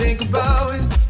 think about it.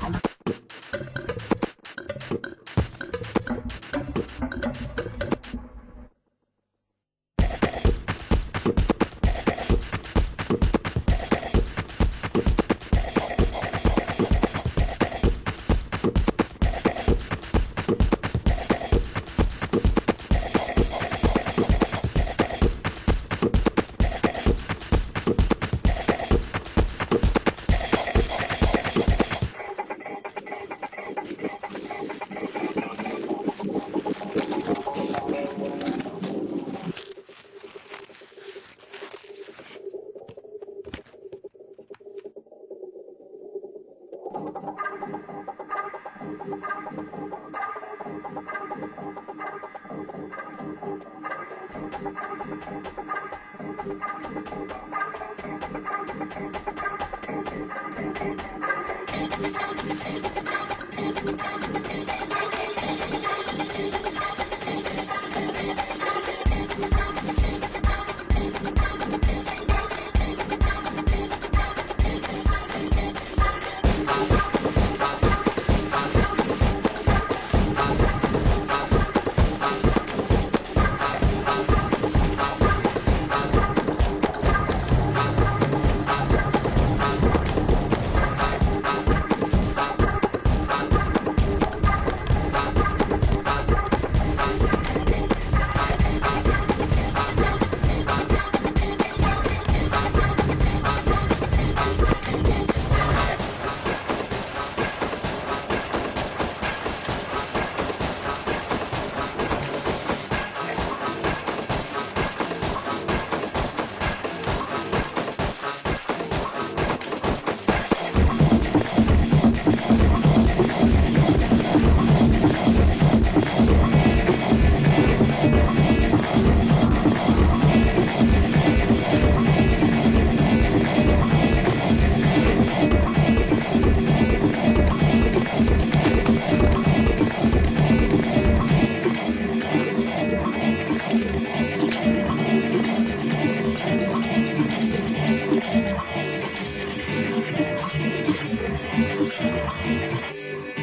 すいません。